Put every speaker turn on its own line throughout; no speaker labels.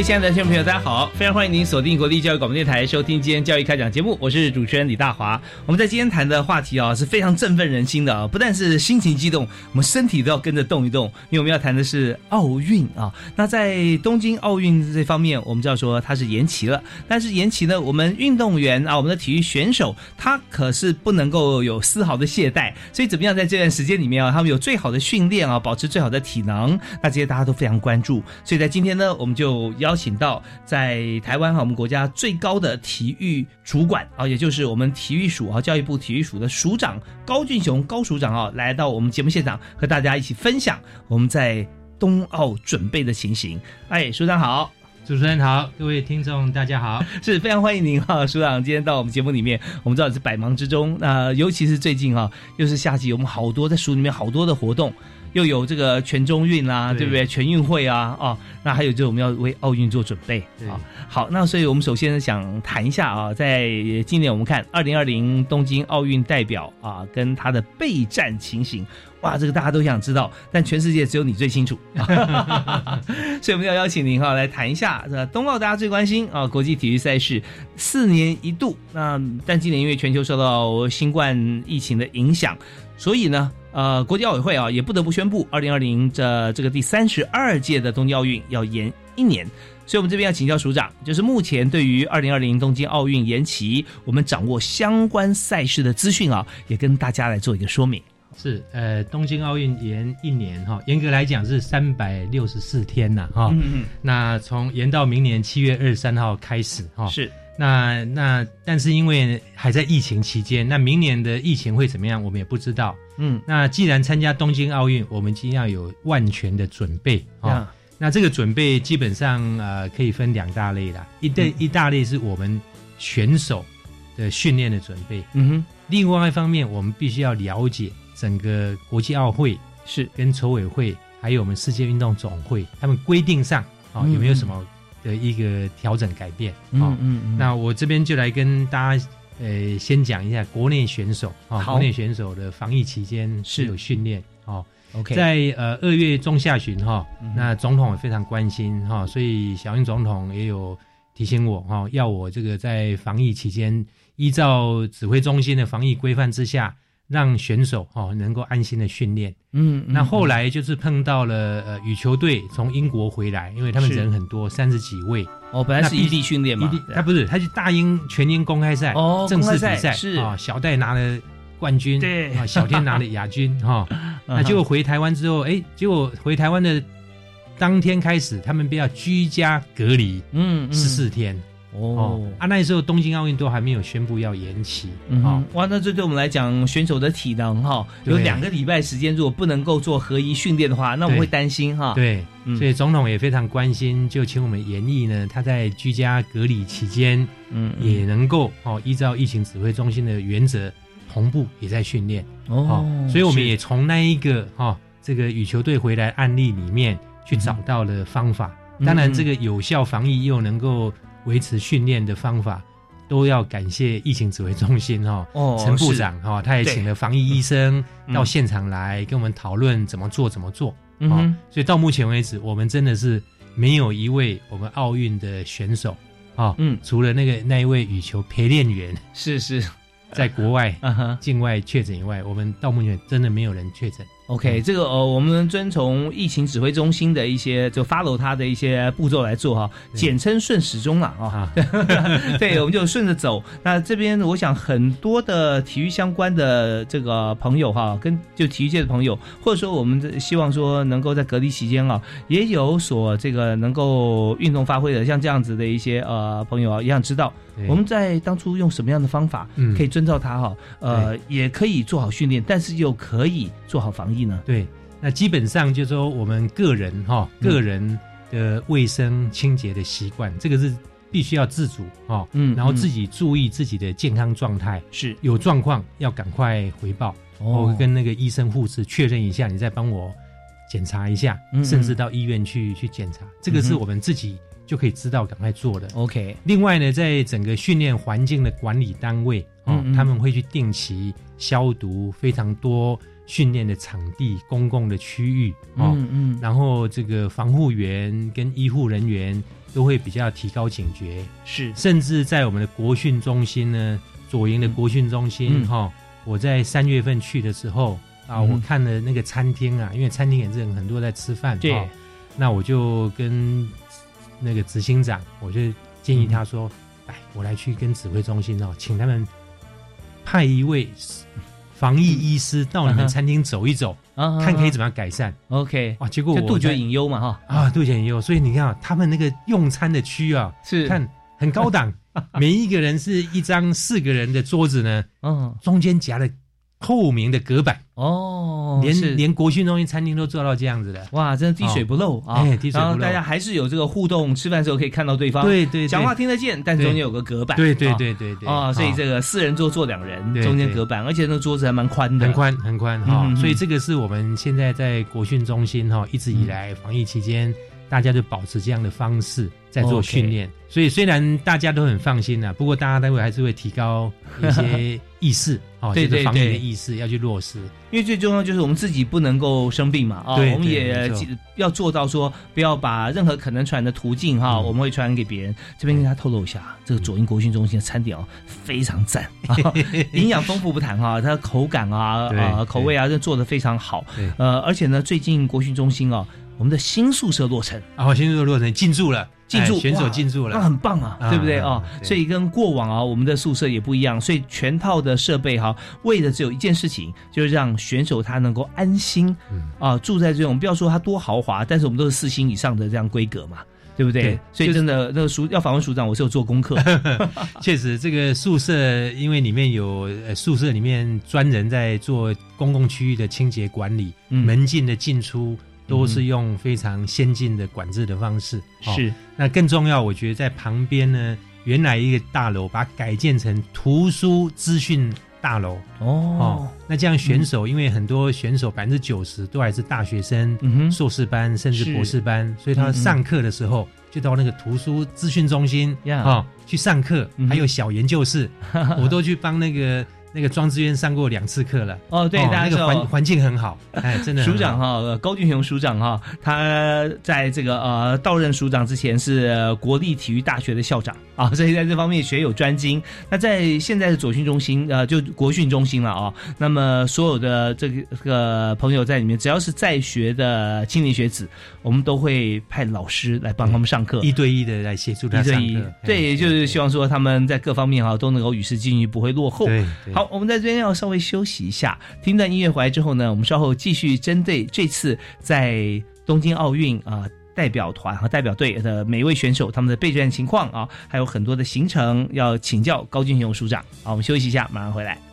位亲爱的听众朋友，大家好！非常欢迎您锁定国立教育广播电台，收听今天教育开讲节目。我是主持人李大华。我们在今天谈的话题啊，是非常振奋人心的啊！不但是心情激动，我们身体都要跟着动一动，因为我们要谈的是奥运啊。那在东京奥运这方面，我们知道说它是延期了，但是延期呢，我们运动员啊，我们的体育选手，他可是不能够有丝毫的懈怠。所以怎么样在这段时间里面啊，他们有最好的训练啊，保持最好的体能，那这些大家都非常关注。所以在今天呢，我们就邀请到在台湾哈，我们国家最高的体育主管啊，也就是我们体育署啊，教育部体育署的署长高俊雄高署长啊，来到我们节目现场，和大家一起分享我们在冬奥准备的情形。哎，署长好，
主持人好，各位听众大家好，
是非常欢迎您哈，署长今天到我们节目里面，我们知道你是百忙之中，那尤其是最近哈，又是夏季，我们好多在署里面好多的活动。又有这个全中运啦，对不对？全运会啊，哦，那还有就是我们要为奥运做准备啊。好，那所以我们首先想谈一下啊，在今年我们看二零二零东京奥运代表啊，跟他的备战情形，哇，这个大家都想知道，但全世界只有你最清楚，所以我们要邀请您哈来谈一下这冬奥大家最关心啊，国际体育赛事四年一度，那但今年因为全球受到新冠疫情的影响，所以呢。呃，国际奥委会啊，也不得不宣布，二零二零这这个第三十二届的东京奥运要延一年。所以，我们这边要请教署长，就是目前对于二零二零东京奥运延期，我们掌握相关赛事的资讯啊，也跟大家来做一个说明。
是，呃，东京奥运延一年哈，严格来讲是三百六十四天呐哈。嗯嗯。那从延到明年七月二十三号开始哈。
是。
那那，但是因为还在疫情期间，那明年的疫情会怎么样，我们也不知道。嗯，那既然参加东京奥运，我们尽要有万全的准备啊。那这个准备基本上呃可以分两大类啦，一类一大类是我们选手的训练的准备。嗯哼。另外一方面，我们必须要了解整个国际奥会是跟筹委会，还有我们世界运动总会，他们规定上啊有没有什么？的一个调整改变，嗯嗯，那我这边就来跟大家，呃，先讲一下国内选手啊，国内选手的防疫期间是。有训练哦。
OK，
在呃二月中下旬哈，那总统也非常关心哈，所以小英总统也有提醒我哈，要我这个在防疫期间依照指挥中心的防疫规范之下。让选手哦能够安心的训练，嗯，那后来就是碰到了呃羽球队从英国回来，因为他们人很多，三十几位
哦，本来是异地训练嘛，
他不是，他是大英全英公开赛哦，正式比赛
是。
啊，小戴拿了冠军，
对。
啊，小天拿了亚军哈，那结果回台湾之后，哎，结果回台湾的当天开始，他们便要居家隔离，嗯，十四天。哦啊，那时候东京奥运都还没有宣布要延期啊！
哇，那这对我们来讲，选手的体能哈，有两个礼拜时间，如果不能够做合一训练的话，那我们会担心哈。
对，所以总统也非常关心，就请我们研议呢，他在居家隔离期间，嗯，也能够哦，依照疫情指挥中心的原则，同步也在训练哦。所以我们也从那一个哈这个羽球队回来案例里面去找到了方法。当然，这个有效防疫又能够。维持训练的方法，都要感谢疫情指挥中心哈，陈部长哈，他也请了防疫医生到现场来跟我们讨论怎么做怎么做。嗯，所以到目前为止，我们真的是没有一位我们奥运的选手啊，嗯，除了那个那一位羽球陪练员
是是，
在国外 境外确诊以外，我们到目前真的没有人确诊。
OK，这个呃，我们遵从疫情指挥中心的一些就 follow 它的一些步骤来做哈，简称顺时钟了啊。对，我们就顺着走。那这边我想很多的体育相关的这个朋友哈，跟就体育界的朋友，或者说我们希望说能够在隔离期间啊，也有所这个能够运动发挥的，像这样子的一些呃朋友啊，也想知道我们在当初用什么样的方法可以遵照它哈，呃，也可以做好训练，但是又可以做好防疫呢。
对，那基本上就说我们个人哈，个人的卫生清洁的习惯，这个是必须要自主哈，嗯，然后自己注意自己的健康状态，
是。
有状况要赶快回报，我跟那个医生护士确认一下，你再帮我检查一下，甚至到医院去去检查，这个是我们自己就可以知道赶快做的。
OK，
另外呢，在整个训练环境的管理单位哦，他们会去定期消毒非常多。训练的场地、公共的区域，嗯嗯，然后这个防护员跟医护人员都会比较提高警觉，
是，
甚至在我们的国训中心呢，左营的国训中心哈，我在三月份去的时候啊，我看了那个餐厅啊，因为餐厅也是很多在吃饭，
对，
那我就跟那个执行长，我就建议他说，哎，我来去跟指挥中心哦，请他们派一位。防疫医师到你们餐厅走一走，看可以怎么样改善。
OK，
哇，结果我
杜绝隐忧嘛，哈
啊，杜绝隐忧。所以你看啊，他们那个用餐的区啊，
是
看很高档，每一个人是一张四个人的桌子呢，嗯，中间夹了。透明的隔板。哦，连连国训中心餐厅都做到这样子的，
哇，真的滴水不漏啊！然后大家还是有这个互动，吃饭时候可以看到对方，
对对，
讲话听得见，但中间有个隔板，
对对对对对
啊，所以这个四人桌坐两人，中间隔板，而且那桌子还蛮宽的，
很宽很宽哈。所以这个是我们现在在国训中心哈，一直以来防疫期间，大家就保持这样的方式在做训练。所以虽然大家都很放心呐，不过大家待会还是会提高一些 意识。哦，对对防疫的意识要去落实，
因为最重要就是我们自己不能够生病嘛，啊，我们也要做到说不要把任何可能传的途径哈，我们会传染给别人。这边跟大家透露一下，这个左营国训中心的餐点哦非常赞，营养丰富不谈哈，它的口感啊啊口味啊都做的非常好，呃，而且呢最近国训中心哦，我们的新宿舍落成，
啊，新宿舍落成进驻了。
进驻
选手进驻了，
那很棒啊，对不对啊？所以跟过往啊，我们的宿舍也不一样，所以全套的设备哈，为的只有一件事情，就是让选手他能够安心啊，住在这种不要说他多豪华，但是我们都是四星以上的这样规格嘛，对不对？所以真的那个署要访问署长，我是有做功课。
确实，这个宿舍因为里面有宿舍里面专人在做公共区域的清洁管理，门禁的进出。都是用非常先进的管制的方式，
是。
那更重要，我觉得在旁边呢，原来一个大楼把它改建成图书资讯大楼。哦。那这样选手，因为很多选手百分之九十都还是大学生、硕士班甚至博士班，所以他上课的时候就到那个图书资讯中心啊去上课，还有小研究室，我都去帮那个。那个庄志渊上过两次课了哦，
对，大
家环环境很好，哎，真的。
署长哈，高俊雄署长哈，他在这个呃到任署长之前是国立体育大学的校长啊，所以在这方面学有专精。那在现在的左训中心呃，就国训中心了啊，那么所有的这个这个朋友在里面，只要是在学的青年学子，我们都会派老师来帮他们上课，
一对一的来协助他上课。
对，就是希望说他们在各方面哈都能够与时俱进，不会落后。
对。
好，我们在这边要稍微休息一下，听段音乐回来之后呢，我们稍后继续针对这次在东京奥运啊代表团和代表队的每一位选手他们的备战情况啊，还有很多的行程要请教高俊雄署长。好，我们休息一下，马上回来。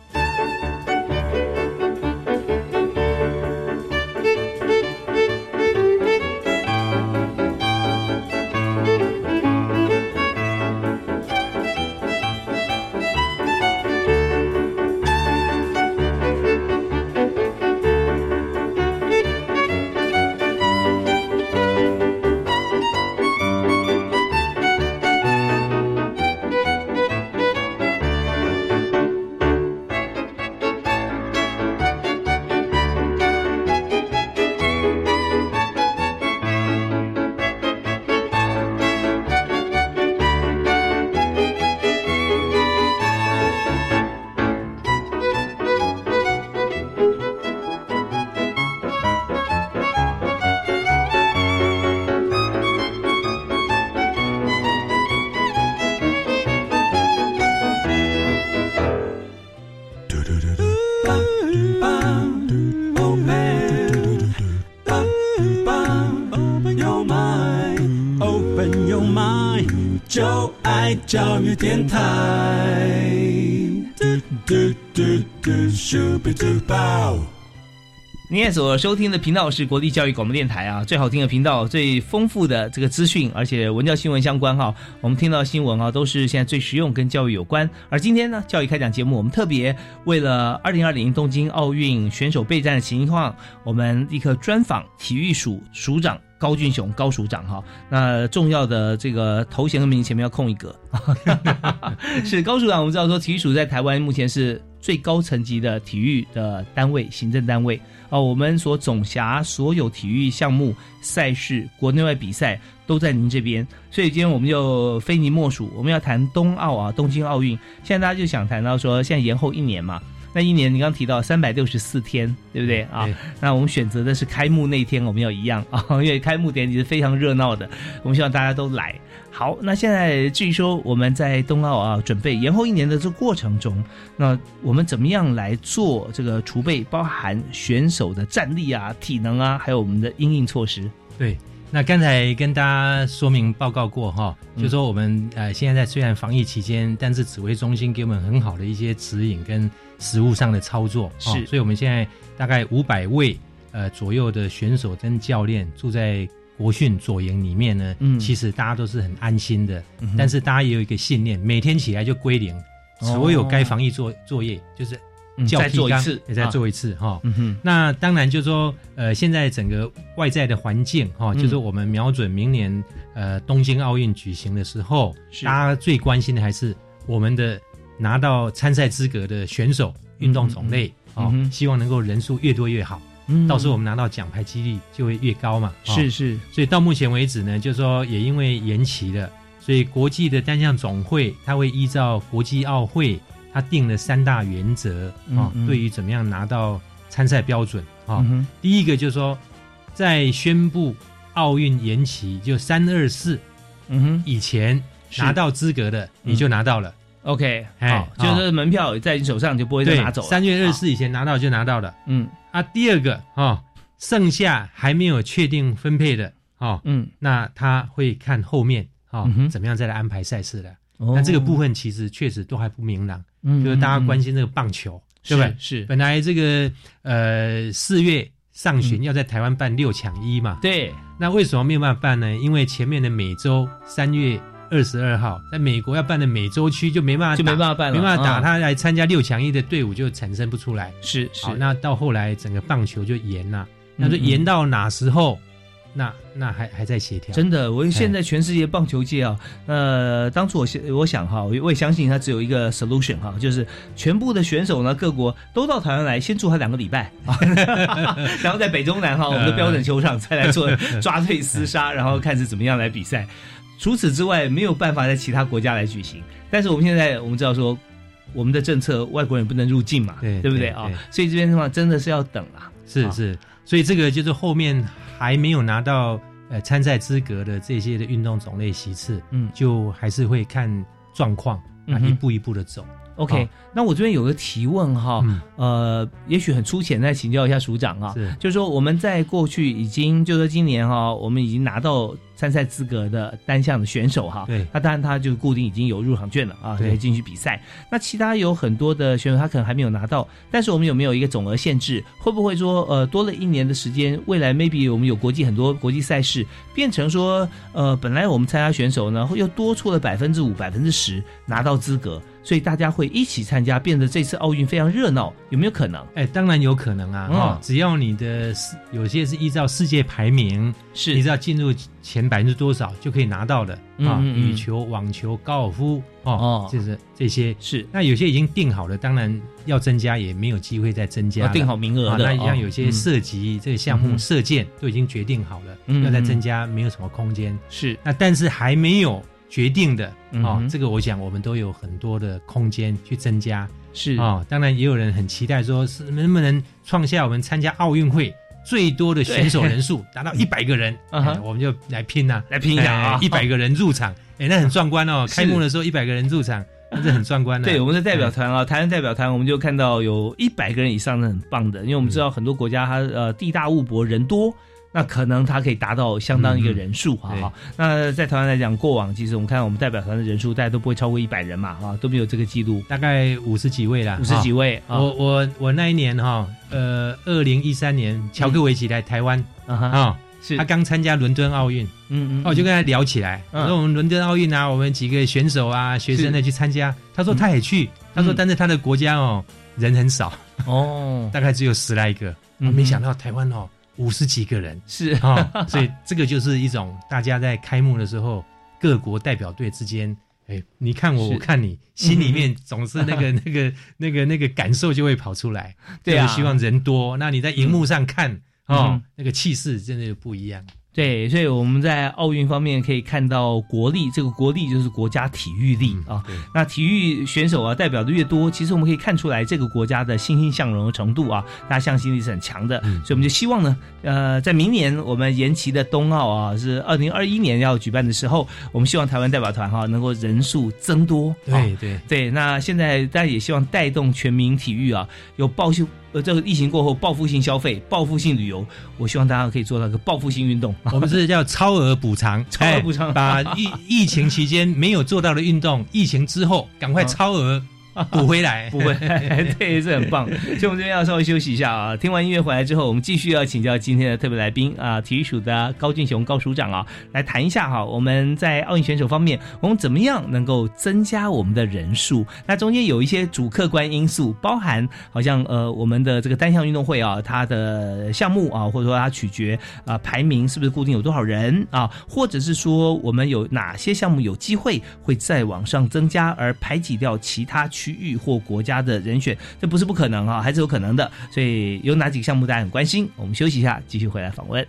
就爱教育电台。嘟嘟嘟嘟咻比嘟爆。
您所收听的频道是国立教育广播电台啊，最好听的频道，最丰富的这个资讯，而且文教新闻相关哈。我们听到新闻啊，都是现在最实用，跟教育有关。而今天呢，教育开讲节目，我们特别为了二零二零东京奥运选手备战的情况，我们立刻专访体育署署长高俊雄高署长哈。那重要的这个头衔和名前面要空一格，是高署长。我们知道说，体育署在台湾目前是最高层级的体育的单位，行政单位。哦，我们所总辖所有体育项目赛事，国内外比赛都在您这边，所以今天我们就非您莫属。我们要谈冬奥啊，东京奥运。现在大家就想谈到说，现在延后一年嘛。那一年，你刚提到三百六十四天，对不对啊？那我们选择的是开幕那天，我们要一样 啊，因为开幕典礼是非常热闹的，我们希望大家都来。好，那现在至于说我们在冬奥啊准备延后一年的这个过程中，那我们怎么样来做这个储备，包含选手的战力啊、体能啊，还有我们的应应措施？
对。那刚才跟大家说明报告过哈，就说我们呃现在在虽然防疫期间，但是指挥中心给我们很好的一些指引跟实物上的操作，
是，
所以我们现在大概五百位呃左右的选手跟教练住在国训左营里面呢，嗯，其实大家都是很安心的，但是大家也有一个信念，每天起来就归零，所有该防疫作作业就是。
再做一次，
也再做一次哈。那当然就说，呃，现在整个外在的环境哈，就是我们瞄准明年呃东京奥运举行的时候，大家最关心的还是我们的拿到参赛资格的选手运动种类啊，希望能够人数越多越好，嗯。到时候我们拿到奖牌几率就会越高嘛。
是是，
所以到目前为止呢，就说也因为延期了，所以国际的单项总会它会依照国际奥会。它定了三大原则啊，对于怎么样拿到参赛标准啊，第一个就是说，在宣布奥运延期就三二四，嗯哼，以前拿到资格的你就拿到了
，OK，好，就是门票在你手上就不会再拿走了。
三月二十四以前拿到就拿到了，嗯啊，第二个啊，剩下还没有确定分配的哦，嗯，那他会看后面啊，怎么样再来安排赛事的。那这个部分其实确实都还不明朗。嗯，就是大家关心这个棒球，对不对？
是
本来这个呃四月上旬要在台湾办六抢一嘛，
对。
那为什么没有办法办呢？因为前面的每周三月二十二号在美国要办的美洲区就没办法，
就没办法办了，
没办法打，他来参加六强一的队伍就产生不出来。
是是。
那到后来整个棒球就延了，那就延到哪时候？那那还还在协调，
真的，我现在全世界棒球界啊，呃，当初我想我想哈，我也相信他只有一个 solution 哈，就是全部的选手呢，各国都到台湾来，先住他两个礼拜啊，然后在北中南哈，我们的标准球场再来做抓对厮杀，然后看是怎么样来比赛。除此之外，没有办法在其他国家来举行。但是我们现在我们知道说，我们的政策外国人不能入境嘛，对对不对啊？所以这边的话真的是要等啊，
是是，所以这个就是后面。还没有拿到呃参赛资格的这些的运动种类席次，嗯，就还是会看状况，啊，一步一步的走。
OK，那我这边有个提问哈，呃，也许很粗浅，再请教一下署长啊，就是说我们在过去已经，就说今年哈，我们已经拿到。参赛资格的单项的选手哈，
对，
那当然他就固定已经有入场券了啊，可以进去比赛。那其他有很多的选手他可能还没有拿到，但是我们有没有一个总额限制？会不会说呃多了一年的时间，未来 maybe 我们有国际很多国际赛事，变成说呃本来我们参加选手呢又多出了百分之五、百分之十拿到资格，所以大家会一起参加，变得这次奥运非常热闹，有没有可能？
哎，当然有可能啊，哈，只要你的世有些是依照世界排名，
是
你知道进入。前百分之多少就可以拿到的啊？羽球、网球、高尔夫哦，就是这些
是。
那有些已经定好了，当然要增加也没有机会再增加。
定好名额的，
那像有些涉及这个项目射箭都已经决定好了，要再增加没有什么空间。
是。
那但是还没有决定的啊，这个我想我们都有很多的空间去增加。
是
啊，当然也有人很期待说，是能不能创下我们参加奥运会。最多的选手人数达到一百个人，我们就来拼呐，
来拼一下啊！
一百个人入场，哎，那很壮观哦。开幕的时候一百个人入场，那是很壮观的。
对，我们的代表团啊，台湾代表团，我们就看到有一百个人以上的很棒的，因为我们知道很多国家它呃地大物博人多。那可能他可以达到相当一个人数哈。好，那在台湾来讲，过往其实我们看我们代表团的人数，大家都不会超过一百人嘛，哈，都没有这个记录，
大概五十几位啦，
五十几位。
我我我那一年哈，呃，二零一三年，乔克维奇来台湾啊。是。他刚参加伦敦奥运，嗯嗯，我就跟他聊起来，我说我们伦敦奥运啊，我们几个选手啊、学生呢去参加，他说他也去，他说但是他的国家哦人很少。哦，大概只有十来个，没想到台湾哦五十几个人，
是。
啊，所以这个就是一种大家在开幕的时候各国代表队之间，哎，你看我，我看你，心里面总是那个 那个那个那个感受就会跑出来，对啊，希望人多，那你在荧幕上看。哦，那个气势真的就不一样。
对，所以我们在奥运方面可以看到国力，这个国力就是国家体育力啊。那体育选手啊代表的越多，其实我们可以看出来这个国家的欣欣向荣的程度啊，大家向心力是很强的。所以我们就希望呢，呃，在明年我们延期的冬奥啊，是二零二一年要举办的时候，我们希望台湾代表团哈能够人数增多。
对对
对，那现在大家也希望带动全民体育啊，有报修。呃，这个疫情过后，报复性消费、报复性旅游，我希望大家可以做到一个报复性运动。
我们是叫超额补偿，
超额补偿，
把疫 疫情期间没有做到的运动，疫情之后赶快超额。补回来，
补回来，对，是很棒。所以我们这边要稍微休息一下啊。听完音乐回来之后，我们继续要请教今天的特别来宾啊，体育署的高俊雄高署长啊，来谈一下哈。我们在奥运选手方面，我们怎么样能够增加我们的人数？那中间有一些主客观因素，包含好像呃，我们的这个单项运动会啊，它的项目啊，或者说它取决啊排名是不是固定有多少人啊，或者是说我们有哪些项目有机会会再往上增加，而排挤掉其他区。区域或国家的人选，这不是不可能啊，还是有可能的。所以有哪几个项目大家很关心？我们休息一下，继续回来访问。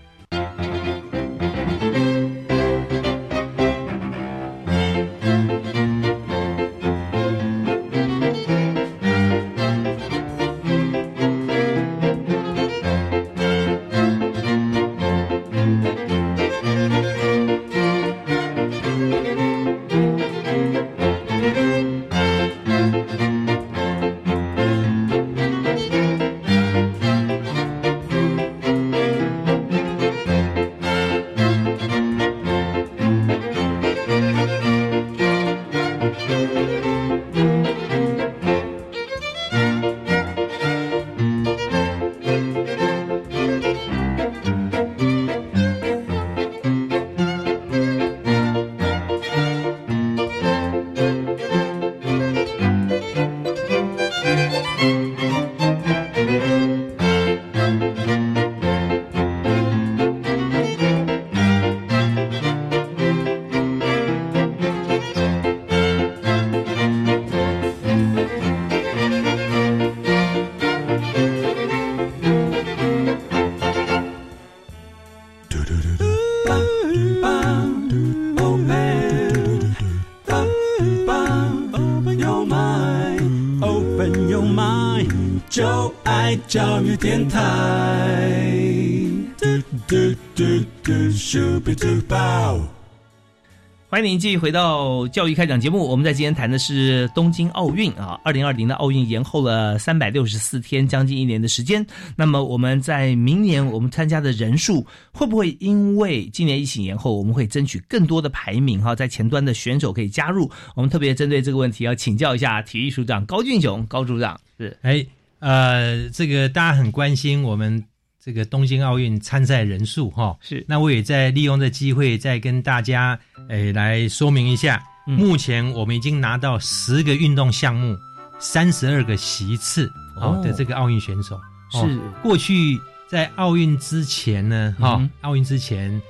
欢迎您继续回到教育开讲节目。我们在今天谈的是东京奥运啊，二零二零的奥运延后了三百六十四天，将近一年的时间。那么我们在明年我们参加的人数会不会因为今年疫情延后，我们会争取更多的排名哈，在前端的选手可以加入？我们特别针对这个问题要请教一下体育署长高俊雄高组长是
哎。呃，这个大家很关心我们这个东京奥运参赛人数哈，
是。
那我也在利用这机会再跟大家诶来说明一下，目前我们已经拿到十个运动项目，三十二个席次哦的这个奥运选手。
是。
过去在奥运之前呢，哈，奥运之前，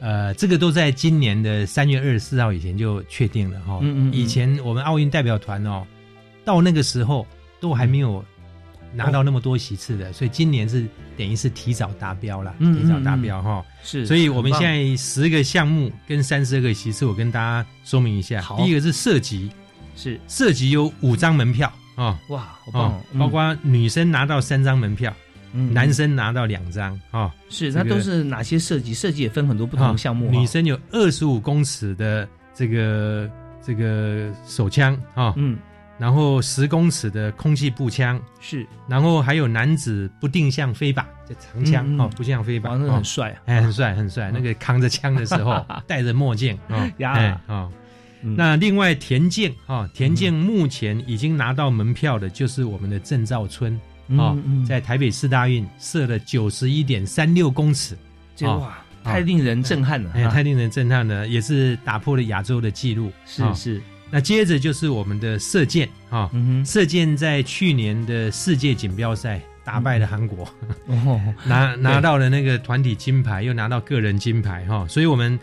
呃，这个都在今年的三月二十四号以前就确定了哈。嗯嗯。以前我们奥运代表团哦，到那个时候都还没有。拿到那么多席次的，所以今年是等于是提早达标了，提早达标哈。
是，
所以我们现在十个项目跟三十二个席次，我跟大家说明一下。
好，
第一个是射击，
是
射击有五张门票啊，
哇，好棒！
包括女生拿到三张门票，男生拿到两张啊。
是，那都是哪些射击？射击也分很多不同的项目。
女生有二十五公尺的这个这个手枪啊，嗯。然后十公尺的空气步枪，
是，
然后还有男子不定向飞靶，这长枪哦，不定向飞靶，
那很帅，
哎，很帅很帅。那个扛着枪的时候，戴着墨镜啊，呀。啊。那另外田径哈，田径目前已经拿到门票的，就是我们的郑兆春啊，在台北市大运射了九十一点三六公尺，
哇，太令人震撼了，哎
太令人震撼了，也是打破了亚洲的纪录，
是是。
那接着就是我们的射箭啊，射箭在去年的世界锦标赛打败了韩国，拿拿到了那个团体金牌，又拿到个人金牌哈，所以我们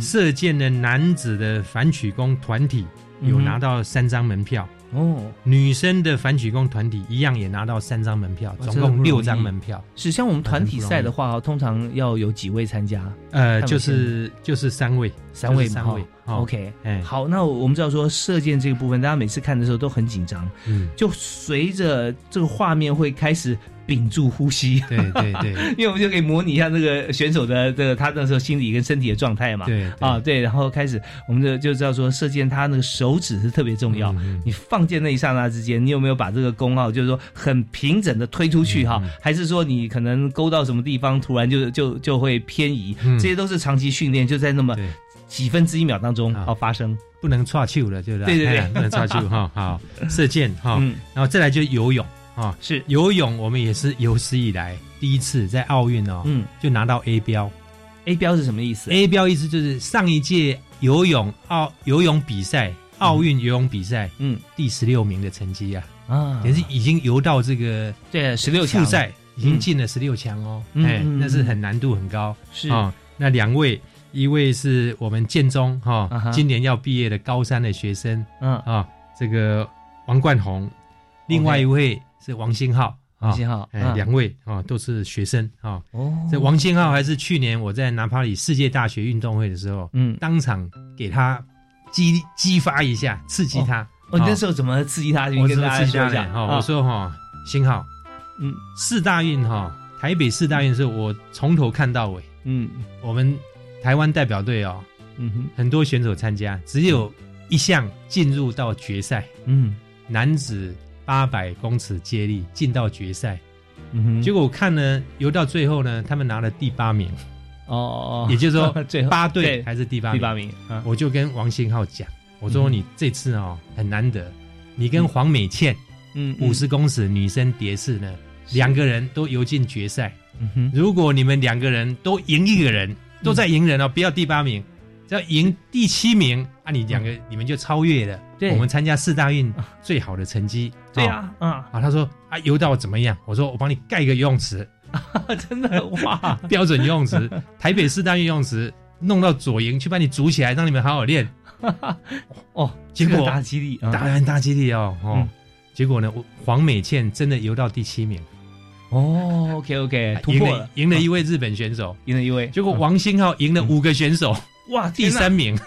射箭的男子的反曲弓团体有拿到三张门票。哦，女生的反曲弓团体一样也拿到三张门票，总共六张门票。
是像我们团体赛的话，通常要有几位参加？
呃，就是就是三位，
三位三位。OK，哎，好，那我们知道说射箭这个部分，大家每次看的时候都很紧张，嗯，就随着这个画面会开始。屏住呼吸，
对对对，
因为我们就可以模拟一下那个选手的这个他那时候心理跟身体的状态嘛。
对
啊，对，然后开始我们就就知道说射箭，他那个手指是特别重要。你放箭那一刹那之间，你有没有把这个弓啊，就是说很平整的推出去哈？还是说你可能勾到什么地方，突然就就就会偏移？这些都是长期训练，就在那么几分之一秒当中啊。发生，
不能岔球了，对不
对？对对对，
不能岔球哈。好，射箭哈，然后再来就游泳。啊，
是。
游泳，我们也是有史以来第一次在奥运哦，嗯，就拿到 A 标。
A 标是什么意思
？A 标意思就是上一届游泳奥游泳比赛，奥运游泳比赛，嗯，第十六名的成绩啊，啊，也是已经游到这个
对十六强。
赛，已经进了十六强哦，哎，那是很难度很高，
是。啊。
那两位，一位是我们建中哈，今年要毕业的高三的学生，嗯。啊，这个王冠宏，另外一位。是王新浩，
王新浩，
哎，两位啊都是学生啊。哦，这王新浩还是去年我在拿帕里世界大学运动会的时候，嗯，当场给他激激发一下，刺激他。
哦，那时候怎么刺激他？
我跟大家说讲哈，我说哈，新浩，嗯，四大运哈，台北四大运是我从头看到尾，嗯，我们台湾代表队哦，嗯哼，很多选手参加，只有一项进入到决赛，嗯，男子。八百公尺接力进到决赛，结果我看呢，游到最后呢，他们拿了第八名。哦，也就是说，八队还是第八
第八名。
我就跟王新浩讲，我说你这次哦很难得，你跟黄美倩，嗯，五十公尺女生蝶式呢，两个人都游进决赛。如果你们两个人都赢一个人，都在赢人哦，不要第八名。只要赢第七名，啊，你两个你们就超越了对我们参加四大运最好的成绩。
对呀，啊，
啊，他说啊，游到怎么样？我说我帮你盖一个游泳池，
真的哇，
标准游泳池，台北四大运游泳池，弄到左营去把你组起来，让你们好好练。
哦，结果大激励，
大很大激励哦，哦，结果呢，黄美倩真的游到第七名。
哦，OK OK，突破了，
赢了一位日本选手，
赢了一位，
结果王新浩赢了五个选手。
哇，
第三名，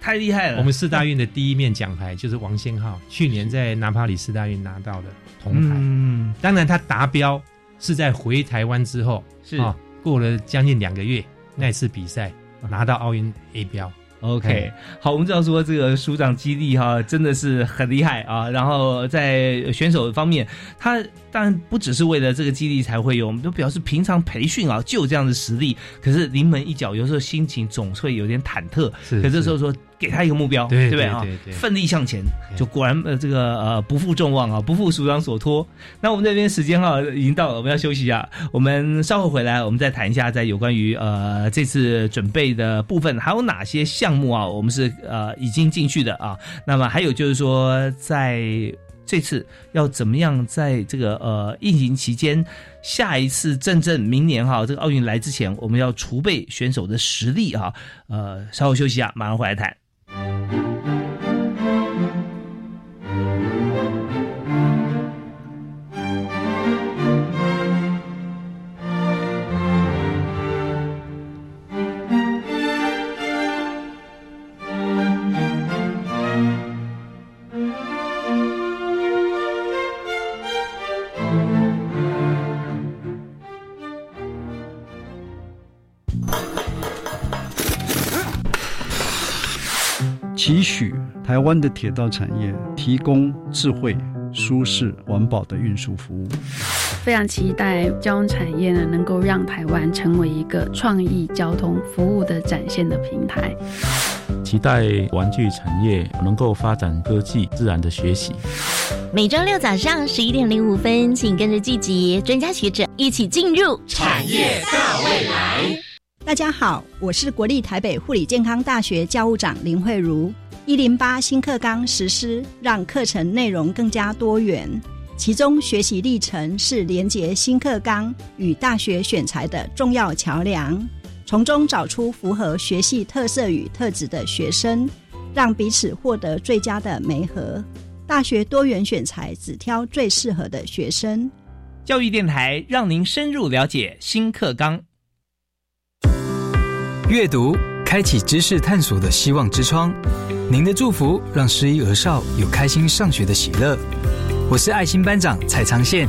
太厉害了！
我们四大运的第一面奖牌就是王先浩，去年在拿帕里四大运拿到的铜牌。嗯，当然他达标是在回台湾之后，
是啊，
过了将近两个月那次比赛拿到奥运 A 标。
OK，好，我们知道说这个署长基地哈真的是很厉害啊。然后在选手方面，他当然不只是为了这个激励才会有，我们都表示平常培训啊就有这样的实力。可是临门一脚，有时候心情总会有点忐忑。
是，
可这时候说。给他一个目标，对不对啊？奋力向前，就果然呃，这个呃不负众望啊，不负署长所托。那我们这边时间哈已经到了，我们要休息一下。我们稍后回来，我们再谈一下在有关于呃这次准备的部分，还有哪些项目啊？我们是呃已经进去的啊。那么还有就是说在。这次要怎么样在这个呃疫情期间，下一次真正明年哈这个奥运来之前，我们要储备选手的实力哈，呃稍后休息啊，马上回来谈。
台湾的铁道产业提供智慧、舒适、环保的运输服务。
非常期待交通产业呢，能够让台湾成为一个创意交通服务的展现的平台。
期待玩具产业能够发展科技、自然的学习。
每周六早上十一点零五分，请跟着季节专家学者一起进入
产业大未来。
大家好，我是国立台北护理健康大学教务长林慧茹。一零八新课纲实施，让课程内容更加多元。其中学习历程是连接新课纲与大学选材的重要桥梁，从中找出符合学系特色与特质的学生，让彼此获得最佳的媒合。大学多元选材，只挑最适合的学生。
教育电台让您深入了解新课纲。
阅读开启知识探索的希望之窗，您的祝福让失依儿少有开心上学的喜乐。我是爱心班长蔡昌宪，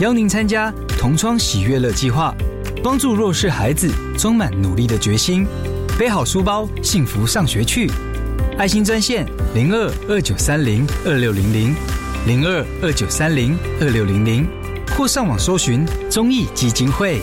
邀您参加同窗喜悦乐计划，帮助弱势孩子充满努力的决心，背好书包，幸福上学去。爱心专线零二二九三零二六零零零二二九三零二六零零，或上网搜寻中义基金会。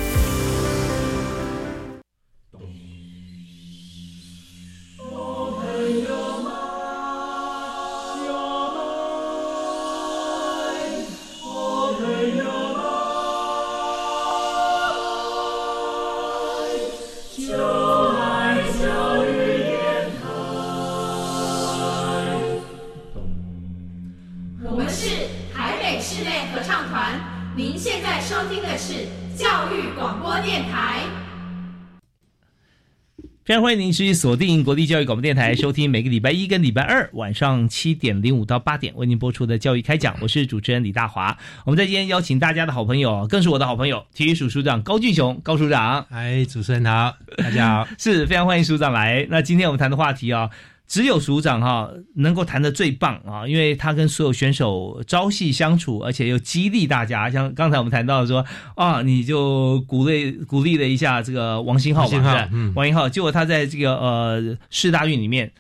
非常欢迎您继续锁定国立教育广播电台，收听每个礼拜一跟礼拜二晚上七点零五到八点为您播出的教育开讲。我是主持人李大华。我们在今天邀请大家的好朋友，更是我的好朋友，体育署署长高俊雄高署长。
哎，主持人好，大家好，
是非常欢迎署长来。那今天我们谈的话题啊。只有署长哈能够谈的最棒啊，因为他跟所有选手朝夕相处，而且又激励大家。像刚才我们谈到说啊，你就鼓励鼓励了一下这个王新浩吧，王新浩，结果他在这个呃世大运里面，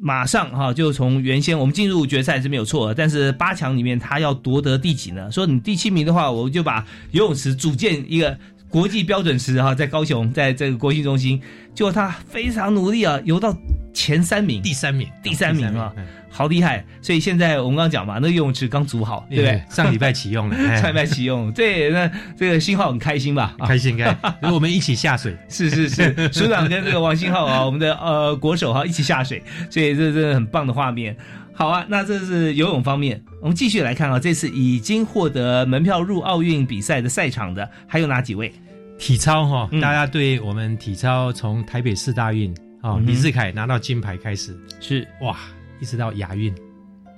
马上哈就从原先我们进入决赛是没有错，但是八强里面他要夺得第几呢？说你第七名的话，我就把游泳池组建一个。国际标准池哈，在高雄，在这个国际中心，就他非常努力啊，游到前三名，
第三名，
第三名啊，好厉害！所以现在我们刚刚讲嘛，那游泳池刚组好，对不对？
上礼拜启用了，
上礼拜启用，对，那这个信号很开心吧？
开心，开，我们一起下水，
是是是，署长跟这个王信浩啊，我们的呃国手哈一起下水，所以这真的很棒的画面。好啊，那这是游泳方面，我们继续来看啊，这次已经获得门票入奥运比赛的赛场的还有哪几位？
体操哈，大家对我们体操从台北市大运啊，李志凯拿到金牌开始。
是。
哇，一直到亚运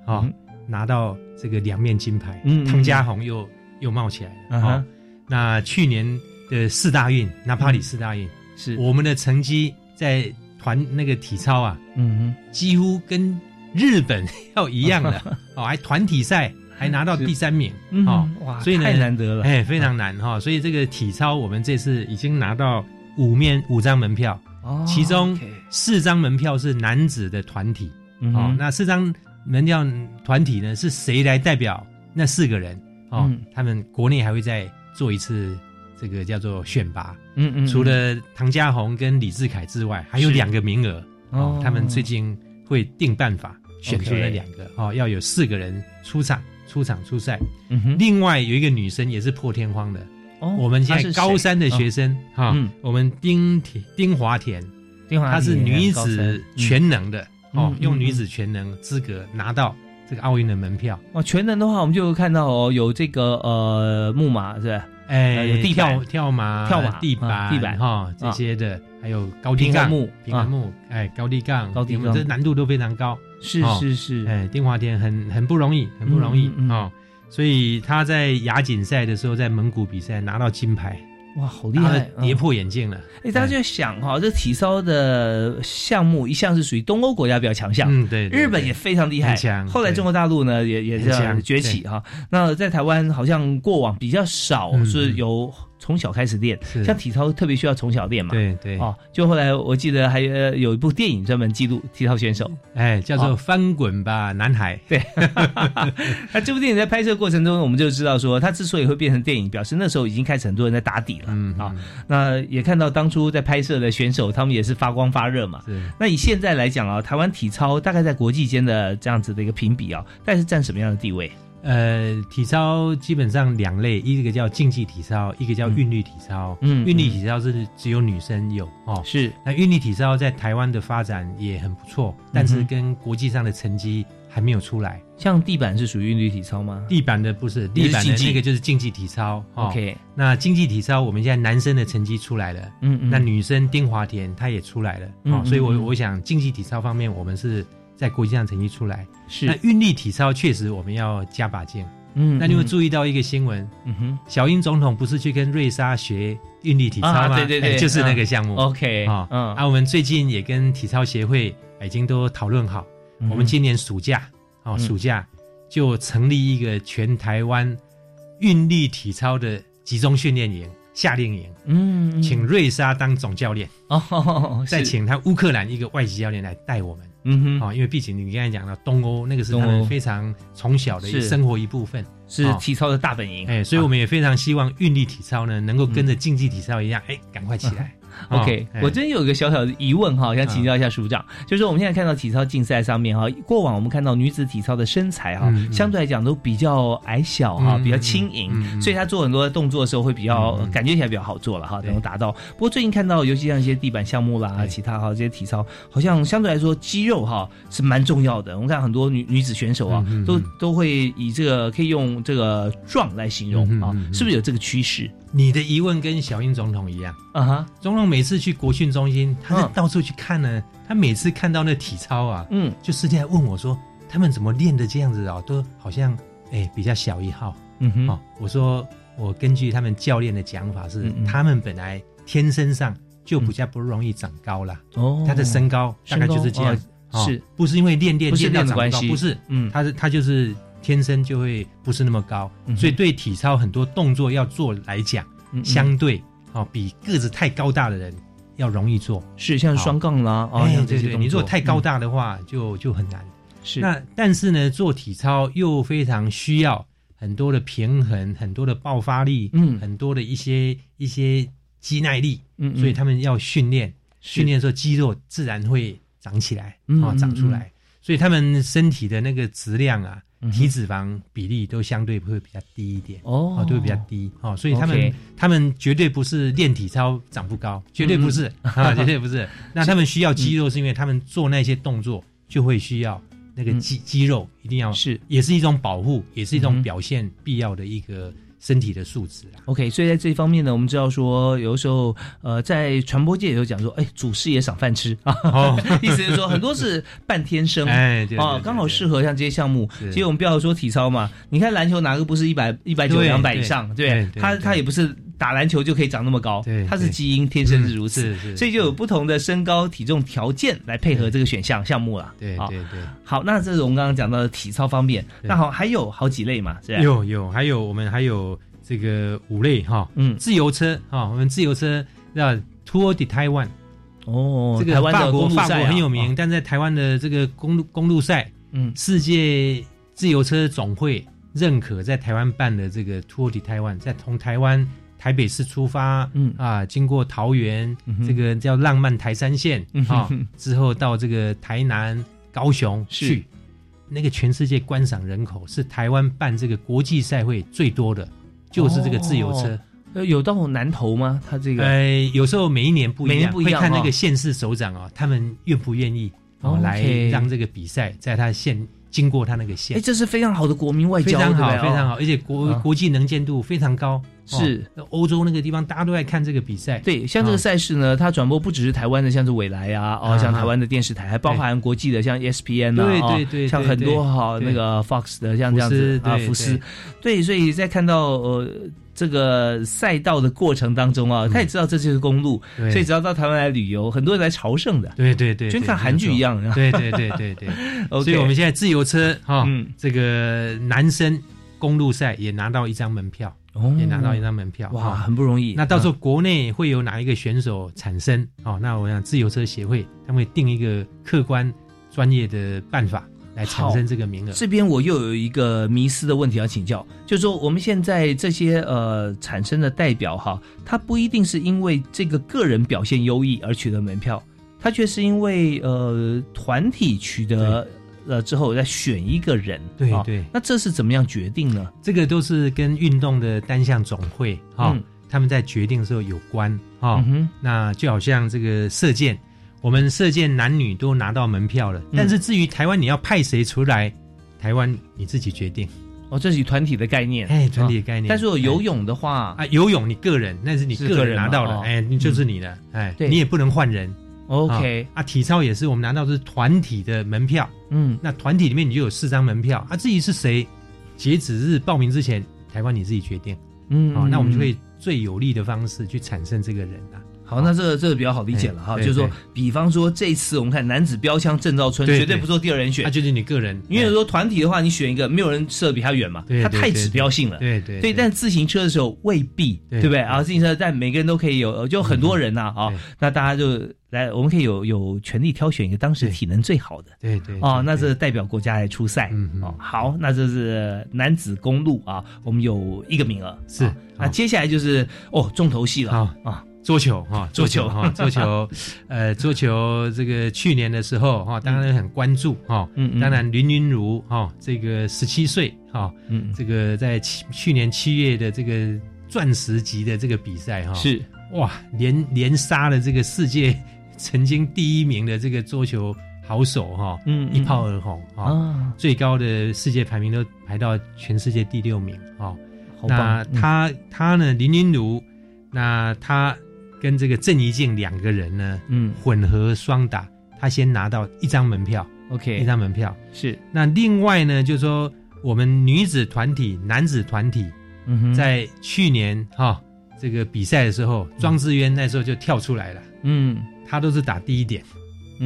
啊，拿到这个两面金牌，汤家宏又又冒起来了啊。那去年的四大运，纳帕里四大运
是。
我们的成绩在团那个体操啊，嗯，几乎跟日本要一样的 哦，还团体赛。还拿到第三名，
哦，哇，所以太难得了，
哎，非常难哈。所以这个体操，我们这次已经拿到五面五张门票，哦，其中四张门票是男子的团体，哦，那四张门票团体呢，是谁来代表那四个人？哦，他们国内还会再做一次这个叫做选拔，嗯嗯，除了唐家宏跟李志凯之外，还有两个名额，哦，他们最近会定办法选出了两个，哦，要有四个人出场。出场出赛，另外有一个女生也是破天荒的。哦，我们现在高三的学生哈，我们丁田丁华田，
丁华
她是女子全能的哦，用女子全能资格拿到这个奥运的门票。
哦，全能的话，我们就看到哦，有这个呃木马是吧？
哎，
有地
跳跳马、
跳马、
地板、地板。哈这些的，还有高低杠、平衡木，哎，高低杠、
高低杠，
这难度都非常高。
是是是，
哎，丁华田很很不容易，很不容易啊！所以他在亚锦赛的时候，在蒙古比赛拿到金牌，
哇，好厉害，
跌破眼镜了。
哎，大家就想哈，这体操的项目一向是属于东欧国家比较强项，
嗯，对，
日本也非常厉害，
强。
后来中国大陆呢，也也这样崛起哈。那在台湾好像过往比较少是有。从小开始练，像体操特别需要从小练嘛。
对对。
哦，就后来我记得还有有一部电影专门记录体操选手，
哎，叫做《翻滚吧，男孩》。
对。那这部电影在拍摄过程中，我们就知道说，它之所以会变成电影，表示那时候已经开始很多人在打底了。嗯啊，那也看到当初在拍摄的选手，他们也是发光发热嘛。
是。
那以现在来讲啊，台湾体操大概在国际间的这样子的一个评比啊，大概是占什么样的地位？
呃，体操基本上两类，一个叫竞技体操，一个叫韵律体操。嗯，韵律体操是只有女生有哦。
是。
那韵律体操在台湾的发展也很不错，但是跟国际上的成绩还没有出来。
像地板是属于韵律体操吗？
地板的不是，地板的那个就是竞技体操。
OK。
那竞技体操我们现在男生的成绩出来了，嗯嗯。那女生丁华田她也出来了，哦，所以我我想竞技体操方面我们是。在国际上成绩出来。
是。
那运力体操确实我们要加把劲，嗯，那你会注意到一个新闻，嗯哼，小英总统不是去跟瑞莎学运力体操吗？
对对对，
就是那个项目
，OK 啊，
嗯，啊，我们最近也跟体操协会已经都讨论好，我们今年暑假哦，暑假就成立一个全台湾运力体操的集中训练营。夏令营，嗯，请瑞莎当总教练，哦，再请他乌克兰一个外籍教练来带我们，嗯哼，哦，因为毕竟你刚才讲了东欧，那个是他们非常从小的生活一部分，
是体操的大本营，
哎，所以我们也非常希望运力体操呢，能够跟着竞技体操一样，哎，赶快起来。
OK，我真有一个小小的疑问哈，想请教一下署长，就是我们现在看到体操竞赛上面哈，过往我们看到女子体操的身材哈，相对来讲都比较矮小哈，比较轻盈，所以她做很多动作的时候会比较感觉起来比较好做了哈，能够达到。不过最近看到，尤其像一些地板项目啦，其他哈这些体操，好像相对来说肌肉哈是蛮重要的。我们看很多女女子选手啊，都都会以这个可以用这个壮来形容啊，是不是有这个趋势？
你的疑问跟小英总统一样啊哈，总统每次去国训中心，他是到处去看呢。他每次看到那体操啊，嗯，就直接问我说：“他们怎么练的这样子啊？都好像哎比较小一号。”嗯哼，哦，我说我根据他们教练的讲法是，他们本来天生上就比较不容易长高了。哦，他的身高大概就是这样，
是
不是因为练练练
到
长高？不是，嗯，他是他就是。天生就会不是那么高，所以对体操很多动作要做来讲，相对哦比个子太高大的人要容易做。
是像双杠啦，
哎对对，你如果太高大的话就就很难。
是。
那但是呢，做体操又非常需要很多的平衡，很多的爆发力，嗯，很多的一些一些肌耐力，嗯，所以他们要训练，训练的时候肌肉自然会长起来，啊，长出来，所以他们身体的那个质量啊。体脂肪比例都相对会比较低一点哦，都会比较低哦，所以他们他们绝对不是练体操长不高，绝对不是 啊，绝对不是。那他们需要肌肉，是因为他们做那些动作就会需要那个肌肌肉，一定要
是，
也是一种保护，也是一种表现必要的一个。身体的素质啊
，OK，所以在这方面呢，我们知道说，有的时候，呃，在传播界也有讲说，哎，祖师爷赏饭吃。啊，意思是说很多是半天生，
哎，
啊，刚好适合像这些项目。其实我们不要说体操嘛，你看篮球哪个不是一百一百九两百以上？对，他他也不是打篮球就可以长那么高，他是基因天生是如此，所以就有不同的身高体重条件来配合这个选项项目了。
对对对，
好，那这是我们刚刚讲到的体操方面，那好，还有好几类嘛，是吧？
有有，还有我们还有。这个五类哈，嗯，自由车哈，我们自由车叫 Tour de Taiwan，
哦，
这个法国法国很有名，但在台湾的这个公路公路赛，嗯，世界自由车总会认可在台湾办的这个 Tour de Taiwan，在从台湾台北市出发，嗯。啊，经过桃园，这个叫浪漫台山线啊，之后到这个台南、高雄去，那个全世界观赏人口是台湾办这个国际赛会最多的。就是这个自由车，
呃，有到南投吗？他这个，
呃，有时候每一年不一样，会看那个县市首长啊，他们愿不愿意哦来让这个比赛在他县经过他那个线。
哎，这是非常好的国民外交，
非常好，非常好，而且国国际能见度非常高。
是
欧洲那个地方，大家都在看这个比赛。
对，像这个赛事呢，它转播不只是台湾的，像是未来啊，哦，像台湾的电视台，还包含国际的，像 ESPN
啊，对对对，
像很多哈那个 Fox 的，像这样子啊，福斯。对，所以在看到呃。这个赛道的过程当中啊，他也知道这就是公路，所以只要到台湾来旅游，很多人来朝圣的。
对对对，
就看韩剧一样。
对对对对对。所以我们现在自由车哈，这个男生公路赛也拿到一张门票也拿到一张门票，
哇，很不容易。
那到时候国内会有哪一个选手产生？哦，那我想自由车协会他会定一个客观专业的办法来产生这个名额。
这边我又有一个迷思的问题要请教，就是说我们现在这些呃产生的代表哈，他不一定是因为这个个人表现优异而取得门票，他却是因为呃团体取得。了之后再选一个人，
对对，
那这是怎么样决定呢？
这个都是跟运动的单项总会哈，他们在决定的时候有关哈。那就好像这个射箭，我们射箭男女都拿到门票了，但是至于台湾你要派谁出来，台湾你自己决定。
哦，这是团体的概念，
哎，团体的概念。
但是我游泳的话
啊，游泳你个人那是你个人拿到了，哎，你就是你的，哎，你也不能换人。
OK
啊，体操也是，我们拿到是团体的门票，嗯，那团体里面你就有四张门票啊。至于是谁，截止日报名之前，台湾你自己决定，嗯，好，那我们就会最有利的方式去产生这个人啊。
好，那这个这个比较好理解了哈，就是说，比方说这次我们看男子标枪郑兆春，绝对不做第二人选，
那就是你个人，
因为说团体的话，你选一个没有人射比他远嘛，他太指标性了，
对对，
对。但自行车的时候未必，对不对？啊？自行车但每个人都可以有，就很多人呐啊，那大家就来，我们可以有有权利挑选一个当时体能最好的，
对对，
哦，那这代表国家来出赛，哦，好，那这是男子公路啊，我们有一个名额，
是，
那接下来就是哦重头戏了啊。
桌球哈，桌球。哈，桌球，呃，桌球这个去年的时候哈，当然很关注哈，嗯，当然林云如哈，这个十七岁哈，嗯，这个在去去年七月的这个钻石级的这个比赛哈，
是。
哇，连连杀了这个世界曾经第一名的这个桌球好手哈，嗯，一炮而红啊，最高的世界排名都排到全世界第六名啊，那他他呢，林云如，那他。跟这个郑怡静两个人呢，嗯，混合双打，他先拿到一张门票
，OK，
一张门票。
是。
那另外呢，就是说我们女子团体、男子团体，嗯，在去年哈这个比赛的时候，庄智渊那时候就跳出来了，嗯，他都是打第一点，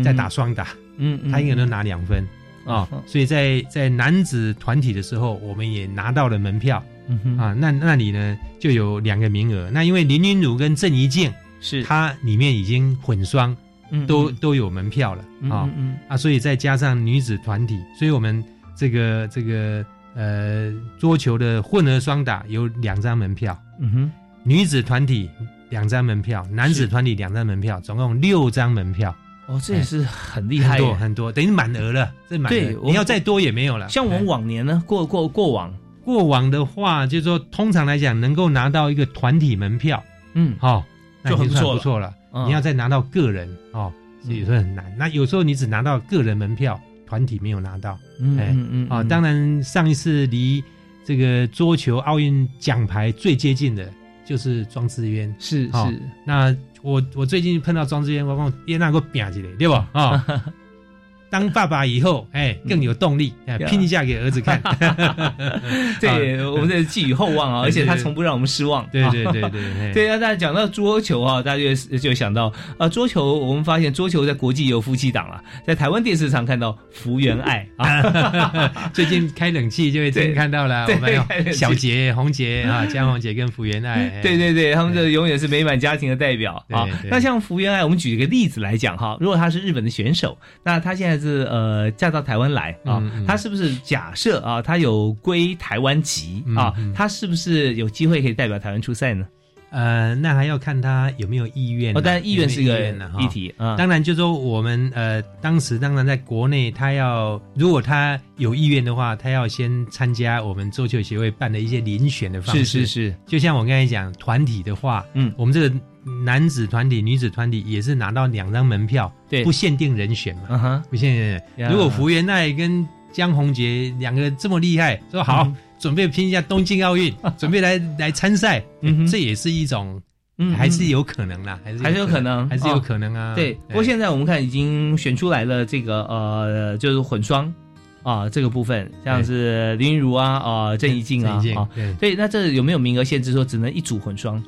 在打双打，嗯，他应该都拿两分啊，所以在在男子团体的时候，我们也拿到了门票，嗯啊，那那里呢就有两个名额，那因为林云儒跟郑怡静。
是。
它里面已经混双，都都有门票了啊。嗯啊，所以再加上女子团体，所以我们这个这个呃桌球的混合双打有两张门票，嗯哼，女子团体两张门票，男子团体两张门票，总共六张门票。
哦，这也是很厉害，
很多很多，等于满额了，这满额，你要再多也没有了。
像我们往年呢，过过过往。
过往的话，就是说通常来讲，能够拿到一个团体门票，嗯，好。就算不错了，你要再拿到个人哦，所以说很难。那有时候你只拿到个人门票，团体没有拿到，嗯嗯，啊，当然上一次离这个桌球奥运奖牌最接近的就是庄智渊，
是是。
那我我最近碰到庄智渊，我讲也那个拼起来，对吧？啊。当爸爸以后，哎，更有动力，拼一下给儿子看。
对，我们在寄予厚望啊，而且他从不让我们失望。
对对对对
对。啊，大家讲到桌球啊，大家就就想到啊，桌球，我们发现桌球在国际有夫妻档了，在台湾电视上看到福原爱啊，
最近开冷气就会 真看到了，我们有小杰、红杰啊，江红杰跟福原爱。
对对对，他们这永远是美满家庭的代表啊。那像福原爱，我们举一个例子来讲哈，如果他是日本的选手，那他现在。是呃，嫁到台湾来啊，他是不是假设啊，他有归台湾籍啊，他是不是有机会可以代表台湾出赛呢？
呃，那还要看他有没有意愿。
哦，但意愿是一个议题
啊。当然，就说我们呃，当时当然在国内，他要如果他有意愿的话，他要先参加我们桌球协会办的一些遴选的方式。
是是是，
就像我刚才讲团体的话，嗯，我们这个。男子团体、女子团体也是拿到两张门票，
对，
不限定人选嘛，不限定。如果福原爱跟江宏杰两个这么厉害，说好准备拼一下东京奥运，准备来来参赛，这也是一种，嗯还是有可能啦，还是
还是有可能，
还是有可能啊。
对，不过现在我们看已经选出来了，这个呃，就是混双啊这个部分，像是林如啊啊郑怡静啊，对，那这有没有名额限制，说只能一组混双？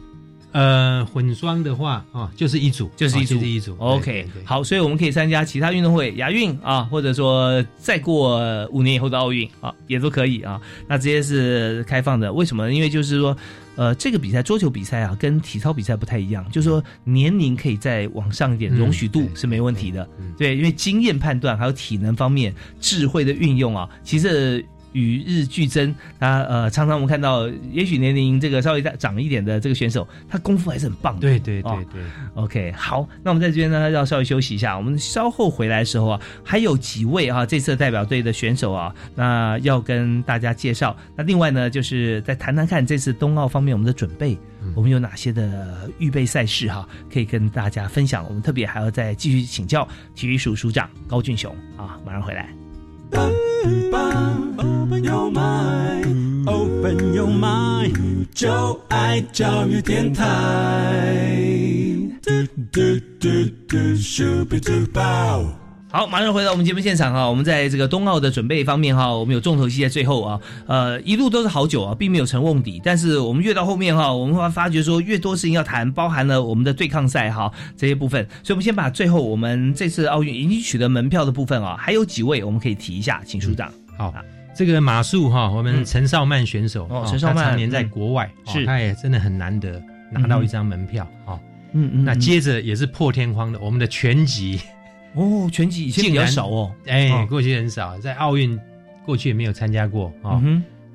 呃，混双的话啊，就是一组，
就是一组，
就是一组。
OK，好，所以我们可以参加其他运动会，亚运啊，或者说再过五年以后的奥运啊，也都可以啊。那这些是开放的，为什么？因为就是说，呃，这个比赛桌球比赛啊，跟体操比赛不太一样，就是说年龄可以再往上一点，容许度是没问题的。对，因为经验判断还有体能方面、智慧的运用啊，其实。与日俱增，他呃，常常我们看到，也许年龄这个稍微再长一点的这个选手，他功夫还是很棒的。
对对对对、
哦、，OK，好，那我们在这边呢要稍微休息一下，我们稍后回来的时候啊，还有几位啊这次代表队的选手啊，那要跟大家介绍。那另外呢，就是再谈谈看这次冬奥方面我们的准备，嗯、我们有哪些的预备赛事哈、啊，可以跟大家分享。我们特别还要再继续请教体育署署长高俊雄啊，马上回来。
Open your mind, open your mind，就爱教育电台。嘟嘟嘟嘟，Super Duper。
好，马上回到我们节目现场哈，我们在这个冬奥的准备方面哈，我们有重头戏在最后啊，呃，一路都是好久啊，并没有成瓮底，但是我们越到后面哈，我们会发觉说越多事情要谈，包含了我们的对抗赛哈这些部分，所以我们先把最后我们这次奥运已经取得门票的部分啊，还有几位我们可以提一下，请署长。
好，这个马术哈，我们陈少曼选手
哦，陈少曼
常年在国外，
是
他也真的很难得拿到一张门票啊。
嗯嗯，
那接着也是破天荒的，我们的拳击。
哦，拳击以前比较少哦，
哎，
哦。
过去很少，在奥运过去也没有参加过啊。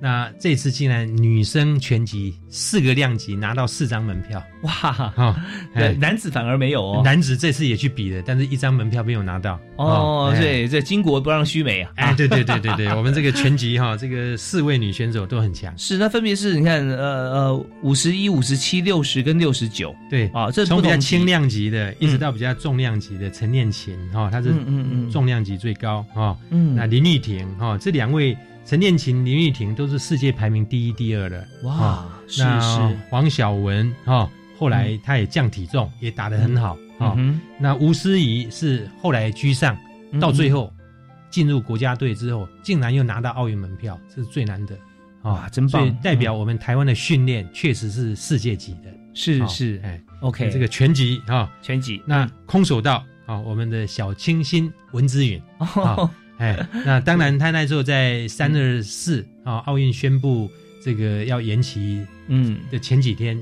那这次竟然女生拳击四个量级拿到四张门票，
哇，
啊，
对，男子反而没有哦，
男子这次也去比了，但是一张门票没有拿到。
哦，
哎。
对，这巾帼不让须眉啊，
哎，对对对对对，我们这个拳击哈，这个四位女选手都很强。
是，那分别是你看，呃呃，五十一、五十七、六十跟六十九，
对
啊，这
从比较轻量级的，一直到比较重量级的陈念琴哈，她是
嗯嗯嗯。
重量级最高哈。
嗯。
那林丽婷哈，这两位陈念琴、林玉婷都是世界排名第一、第二的。
哇
哈
是
那
是。
黄晓雯哈，后来她也降体重，也打得很好哈。
嗯
那吴思怡是后来居上，
嗯
到最后进入国家队之后，竟然又拿到奥运门票，这是最难的。
哇真棒。
所以代表我们台湾的训练确实是世界级的。哦。
是。是
哎
，OK，
这个拳击啊，
拳击，
那空手道啊，我们的小清新文之允 哎，那当然他那时候在三二四啊奥运宣布这个要延期
嗯
的前几天，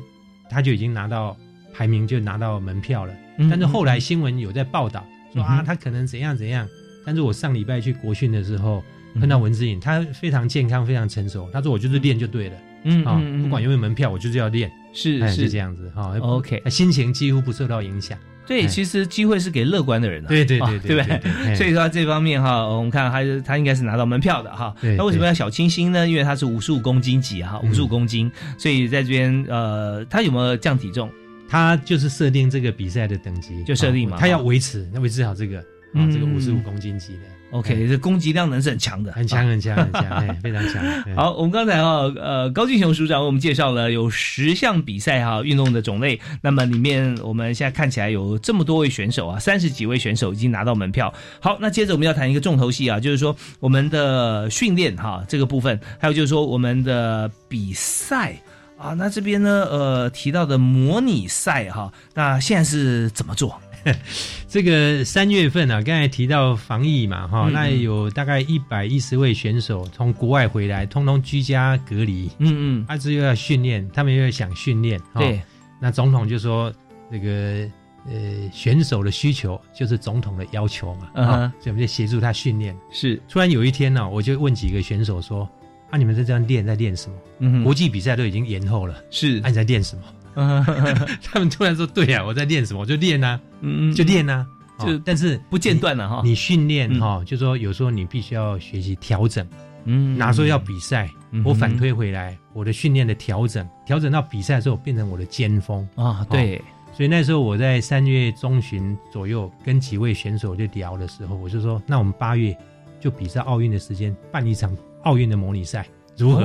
他就已经拿到排名，就拿到门票了。
嗯
但是后来新闻有在报道说啊，他可能怎样怎样。但是我上礼拜去国训的时候
嗯
碰到文之颖，他非常健康，非常成熟。他说我就是练就对了，啊，
嗯嗯嗯
不管有没有门票，我就是要练。哎
是是
是这样子哈。
OK
他心情几乎不受到影响。
对，
哎。
其实机会是给乐观的人的、
对对
啊
对对
对？不
对
所以说这方面哈，我们看他他应该是拿到门票的哈。那为什么要小清新呢？因为他是五十五公斤级哈，
嗯。
五十五公斤，所以在这边呃，他有没有降体重？
他就是设定这个比赛的等级，
就设定嘛
啊他要维持，要维持好这个啊
嗯，
这个五十五公斤级的
OK，这攻击量能是很强的，
很强很强很强，哎，非常强。哎
好，我们刚才哈，呃，高俊雄署长为我们介绍了有十项比赛哈，运动的种类。那么里面我们现在看起来有这么多位选手啊，三十几位选手已经拿到门票。好，那接着我们要谈一个重头戏啊，就是说我们的训练哈这个部分，还有就是说我们的比赛。啊，那这边呢，呃，提到的模拟赛哈，那现在是怎么做？
这个三月份啊，刚才提到防疫嘛，哈、
嗯
那有大概一百一十位选手从国外回来，通通居家隔离，
嗯嗯，
他只又要训练，他们又要想训练，哈。
对，
那总统就说这个呃选手的需求就是总统的要求嘛，啊所以我们就协助他训练。
是，
突然有一天呢、我就问几个选手说：“啊，你们在这样练，在练什么？
嗯
国际比赛都已经延后了，
是。
啊，你在练什么？” 他们突然说：“对啊，我在练什么？我就练啊，
嗯
就练啊。
就
哦但是
不间断了哈。
你训练
嗯
哈，就说有时候你必须要学习调整。
嗯
哪时候要比赛
嗯，
我反推回来，我的训练的调整，调整到比赛的时候变成我的尖峰。
啊，对，
所以那时候我在三月中旬左右跟几位选手就聊的时候，我就说，那我们八月就比赛奥运的时间办一场奥运的模拟赛，如何？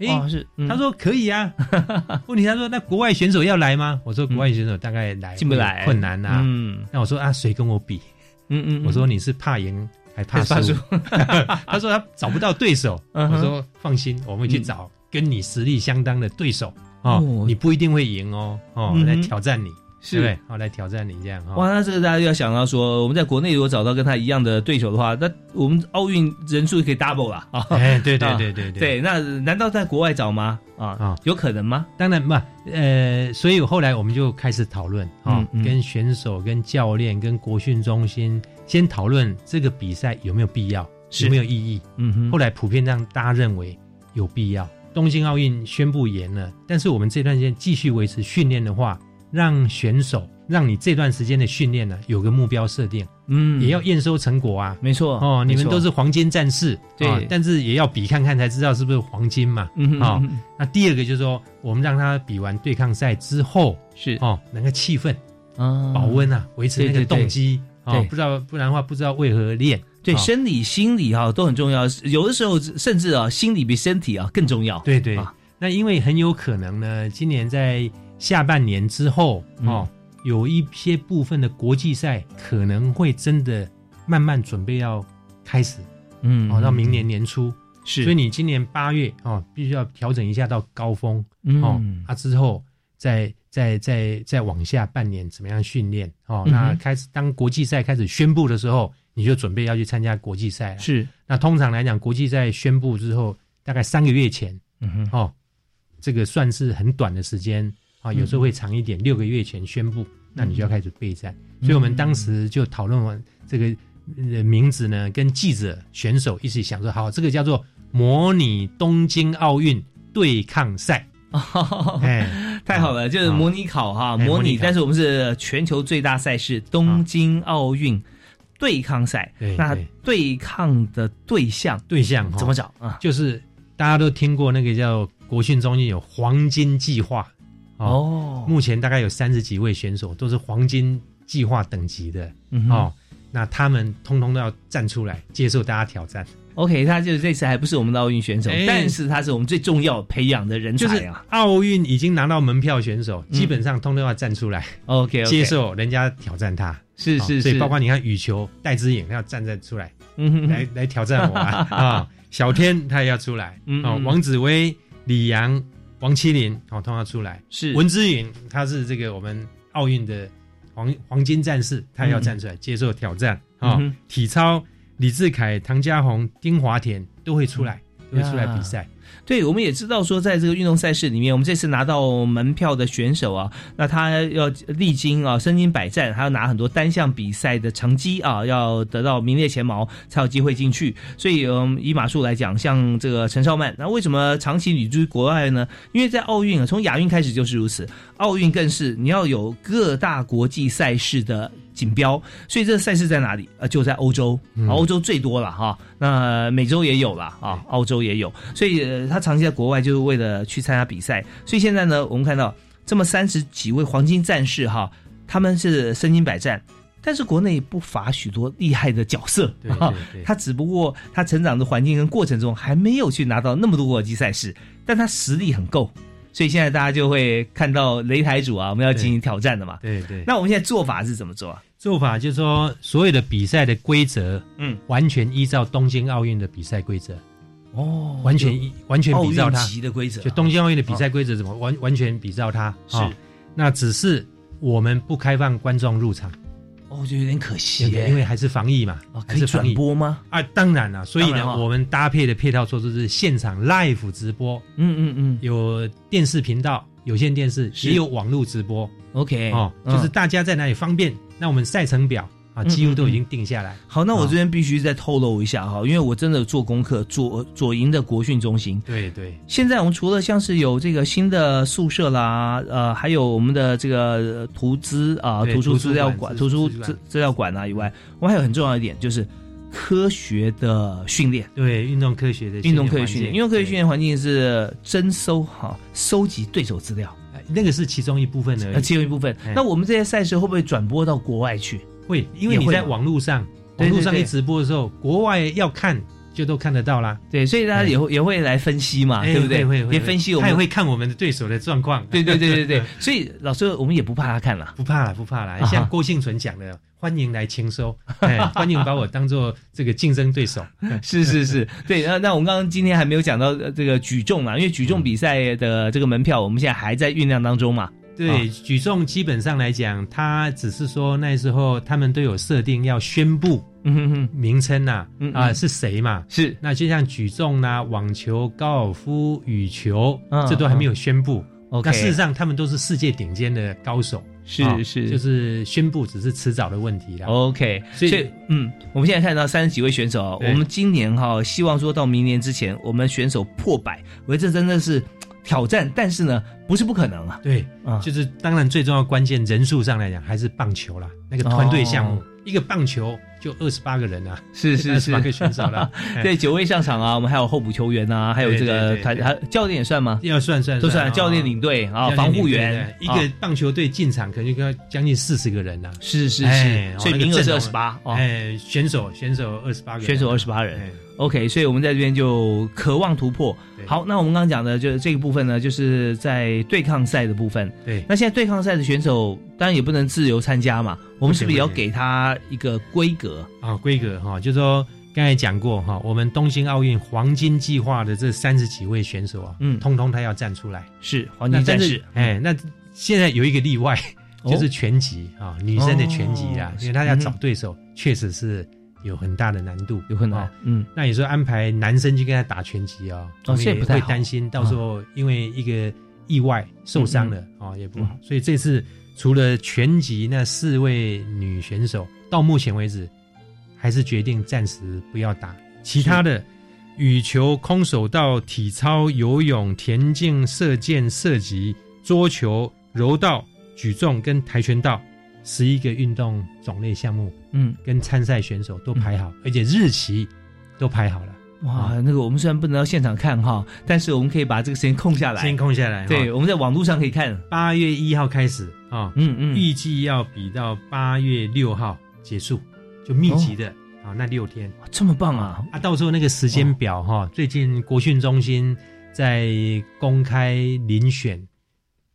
哦，
诶
哇是，嗯
他说可以啊。问题他说那国外选手要来吗？我说国外选手大概来
进不来
困难啊。
嗯
那我说啊，谁跟我比？
嗯嗯，
我说你是怕赢还怕
还是怕
输
输？
他说他找不到对手。
嗯
我说放心，我们会去找跟你实力相当的对手。哦，你不一定会赢哦，哦，来挑战你。
是
对，好来挑战你这样哈。
哇，那这个大家就要想到说，我们在国内如果找到跟他一样的对手的话，那我们奥运人数可以 double 了啊！
哎，对对对对
对，那难道在国外找吗？啊啊，有可能吗？
当然不，呃，所以后来我们就开始讨论啊，跟选手、跟教练、跟国训中心先讨论这个比赛有没有必要，有没有意义。嗯哼。后来普遍让大家认为有必要。东京奥运宣布延了，但是我们这段时间继续维持训练的话。让选手，让你这段时间的训练呢有个目标设定，嗯，也要验收成果啊，
没错
哦，你们都是黄金战士，
对，
但是也要比看看才知道是不是黄金嘛，嗯啊，那第二个就是说，我们让他比完对抗赛之后，
是。
哦，能够气氛啊，保温啊，维持那个动机啊，不知道不然的话不知道为何练，
对，生理心理哈都很重要，有的时候甚至啊，心理比身体啊更重要，
对对，那因为很有可能呢，今年在。下半年之后，哦，有一些部分的国际赛可能会真的慢慢准备要开始，嗯，哦，到明年年初。
是，
所以你今年八月哦，必须要调整一下到高峰，哦，啊之后再再再再往下半年怎么样训练哦，那开始当国际赛开始宣布的时候，你就准备要去参加国际赛了。
是，
那通常来讲，国际赛宣布之后，大概三个月前，嗯哼，哦，这个算是很短的时间。啊，有时候会长一点，六个月前宣布，那你就要开始备战。所以我们当时就讨论完这个名字呢，跟记者、选手一起想说，好，这个叫做模拟东京奥运对抗赛。
哎，太好了，就是模拟考哈，模拟。但是我们是全球最大赛事东京奥运对抗赛。那对抗的对象，
对象
怎么找啊？
就是大家都听过那个叫国训中心有黄金计划。哦，目前大概有三十几位选手都是黄金计划等级的嗯哦，那他们通通都要站出来接受大家挑战。
OK，他就是这次还不是我们的奥运选手，但是他是我们最重要培养的人才
啊。奥运已经拿到门票选手，基本上通通要站出来
，OK，
接受人家挑战他。
是是是，
所以包括你看羽球戴之颖他要站在出来，嗯来来挑战我啊。小天他也要出来，哦，王子威、李阳。王麒麟哦，通常出来。
是。
文之云，他是这个我们奥运的黄黄金战士，他要站出来接受挑战啊。体操李志凯、唐家红、丁华田都会出来，都会出来比赛。
对，我们也知道说，在这个运动赛事里面，我们这次拿到门票的选手啊，那他要历经啊身经百战，还要拿很多单项比赛的成绩啊，要得到名列前茅才有机会进去。所以，嗯，以马术来讲，像这个陈少曼，那为什么长期旅居国外呢？因为在奥运啊，从亚运开始就是如此，奥运更是你要有各大国际赛事的。锦标，所以这个赛事在哪里？呃，就在欧洲，欧洲最多了哈。那美洲也有了啊，澳洲也有。所以他长期在国外就是为了去参加比赛。所以现在呢，我们看到这么三十几位黄金战士哈，他们是身经百战，但是国内不乏许多厉害的角色。
对，
他只不过他成长的环境跟过程中还没有去拿到那么多国际赛事，但他实力很够。所以现在大家就会看到擂台组啊，我们要进行挑战的嘛。
对对。
那我们现在做法是怎么做啊？
做法就是说，所有的比赛的规则，嗯，完全依照东京奥运的比赛规则。哦，完全一完全比照它
的规则。
就东京奥运的比赛规则怎么完完全比照它？
是。
那只是我们不开放观众入场。
哦，就有点可惜，
因为还是防疫嘛。
可以转播吗？
啊，当然了。所以呢，我们搭配的配套措施是现场 live 直播。嗯嗯嗯，有电视频道、有线电视，也有网络直播。
OK，哦，
就是大家在哪里方便，那我们赛程表。啊，几乎都已经定下来。
好，那我这边必须再透露一下哈，因为我真的做功课，左左营的国训中心。
对对。
现在我们除了像是有这个新的宿舍啦，呃，还有我们的这个图资啊，图书资料馆、图书资资料馆啊以外，我们还有很重要一点就是科学的训练。
对，运动科学的
运动科学训练，运动科学训练环境是征收哈，收集对手资料，
那个是其中一部分的，
其中一部分。那我们这些赛事会不会转播到国外去？
会，因为你在网络上，网络上一直播的时候，国外要看就都看得到啦。
对，所以大家也会也会来分析嘛，对不对？
会会
也分析我们，
他也会看我们的对手的状况。
对对对对 对，所以老师我们也不怕他看了，
不怕了不怕了。像郭幸存讲的，欢迎来签收，欢迎把我当做这个竞争对手。
是是是，对。那那我们刚刚今天还没有讲到这个举重嘛，因为举重比赛的这个门票，我们现在还在酝酿当中嘛。
对，举重基本上来讲，他只是说那时候他们都有设定要宣布名称呐，啊是谁嘛？
是
那就像举重啦、网球、高尔夫、羽球，这都还没有宣布。那事实上，他们都是世界顶尖的高手。
是是，
就是宣布只是迟早的问题了。
OK，所以嗯，我们现在看到三十几位选手，我们今年哈希望说到明年之前，我们选手破百，我觉得这真的是。挑战，但是呢，不是不可能啊。
对，就是当然最重要关键人数上来讲，还是棒球啦，那个团队项目，一个棒球就二十八个人啊，
是是 是，
八个选手了。
对，九位上场啊，我们还有候补球员啊，还有这个团，还教练也算吗？
要算算
都算，教练领队啊，防护员，
一个棒球队进场可能要将近四十个人呐。
是是是，所以名额是二十八。
哎，选手选手二十八个，
选手二十八人。OK，所以我们在这边就渴望突破。好，那我们刚刚讲的就是这个部分呢，就是在对抗赛的部分。
对，
那现在对抗赛的选手当然也不能自由参加嘛，我们是不是也要给他一个规格
啊？规格哈，就是说刚才讲过哈，我们东京奥运黄金计划的这三十几位选手啊，嗯，通通他要站出来，
是黄金战士。
哎，那现在有一个例外，就是拳击啊，女生的拳击啊，因为他要找对手，确实是。有很大的难度，
有很难。嗯，
那有时候安排男生去跟他打拳击啊，
哦，
也会担心到时候因为一个意外受伤了啊，也不好。所以这次除了拳击那四位女选手，到目前为止还是决定暂时不要打。其他的羽球、空手道、体操、游泳、田径、射箭、射击、桌球、柔道、举重跟跆拳道。十一个运动种类项目，嗯，跟参赛选手都排好，而且日期都排好了。
哇，那个我们虽然不能到现场看哈，但是我们可以把这个时间空下来，
先空下来。
对，我们在网络上可以看。
八月一号开始啊，嗯嗯，预计要比到八月六号结束，就密集的啊，那六天，
这么棒啊！
啊，到时候那个时间表哈，最近国训中心在公开遴选。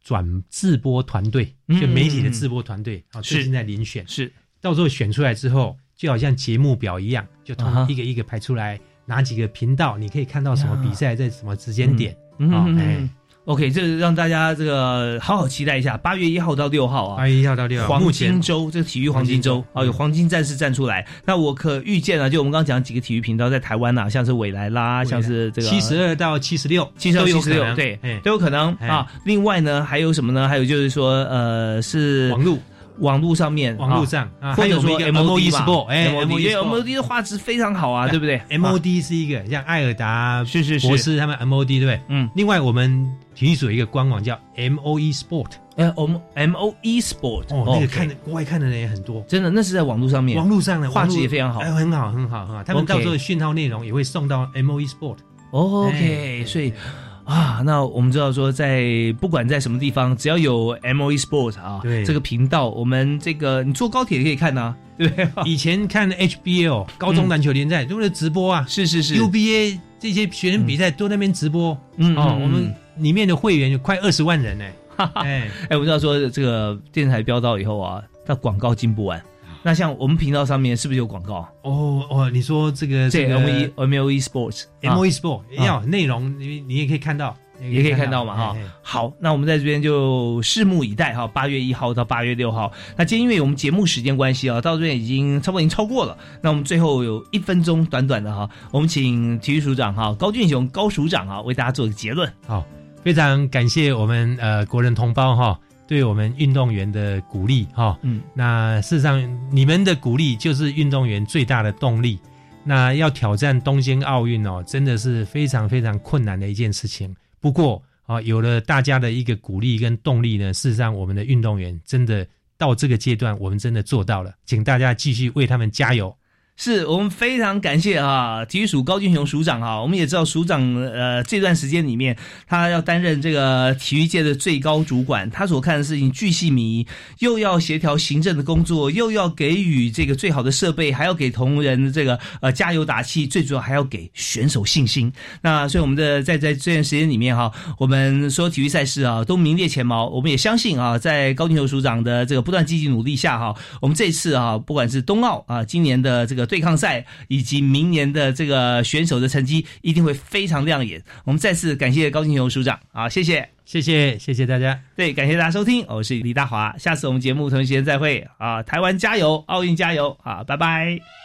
转自播团队，就媒体的自播团队啊，最近在遴选，
是。
到时候选出来之后，就好像节目表一样，就同一个一个排出来，哪几个频道你可以看到什么比赛，在什么时间点啊？哎。
OK，这是让大家这个好好期待一下，八月一号到六号啊，
八月一号到六号，
黄金周，这个体育黄金周啊，有黄金战士站出来。那我可预见啊，就我们刚刚讲几个体育频道在台湾呐，像是未来啦，像是这个
七十二到七十六，
七十二七十六，对，都有可能啊。另外呢，还有什么呢？还有就是说，呃，是
网络。
网络上面，
网络上，
或者说 M O D
Sport，
哎，M O D，M O D 的画质非常好啊，对不对
？M O D 是一个像艾尔达、
是是是，
博士他们 M O D 对不对？嗯。另外，我们体育署一个官网叫 M O E Sport，
哎，M M O E Sport，
哦，那个看的国外看的人也很多，
真的，那是在网络上面，
网络上的
画质也非常好，
哎，很好很好很好，他们到时候讯号内容也会送到 M O E Sport。
OK，所以。啊，那我们知道说，在不管在什么地方，只要有 M O E Sport 啊，
对。
这个频道，我们这个你坐高铁也可以看呐，对。不对？
以前看 H B L 高中篮球联赛都是直播啊，
是是是
，U B A 这些学生比赛都那边直播，嗯哦，我们里面的会员有快二十万人呢，
哎哎，我知道说这个电视台标到以后啊，它广告进不完。那像我们频道上面是不是有广告？
哦哦，你说这个
这 M E M O E Sports，M
O E Sport 要内容，你你也可以看到，
也可以看到嘛哈。好，那我们在这边就拭目以待哈。八月一号到八月六号，那今天因为我们节目时间关系啊，到这边已经差不多已经超过了。那我们最后有一分钟短短的哈，我们请体育署长哈高俊雄高署长啊为大家做个结论。
好，非常感谢我们呃国人同胞哈。对我们运动员的鼓励，哈，嗯，那事实上你们的鼓励就是运动员最大的动力。那要挑战东京奥运哦，真的是非常非常困难的一件事情。不过啊，有了大家的一个鼓励跟动力呢，事实上我们的运动员真的到这个阶段，我们真的做到了，请大家继续为他们加油。
是我们非常感谢啊，体育署高俊雄署长哈。我们也知道署长呃这段时间里面，他要担任这个体育界的最高主管，他所看的事情巨细靡，又要协调行政的工作，又要给予这个最好的设备，还要给同仁这个呃加油打气，最主要还要给选手信心。那所以我们的在在这段时间里面哈，我们所有体育赛事啊都名列前茅。我们也相信啊，在高俊雄署长的这个不断积极努力下哈，我们这次啊不管是冬奥啊今年的这个个。对抗赛以及明年的这个选手的成绩一定会非常亮眼。我们再次感谢高金雄署长啊，谢谢，
谢谢，谢谢大家。
对，感谢大家收听，我是李大华，下次我们节目同一时间再会啊！台湾加油，奥运加油啊！拜拜。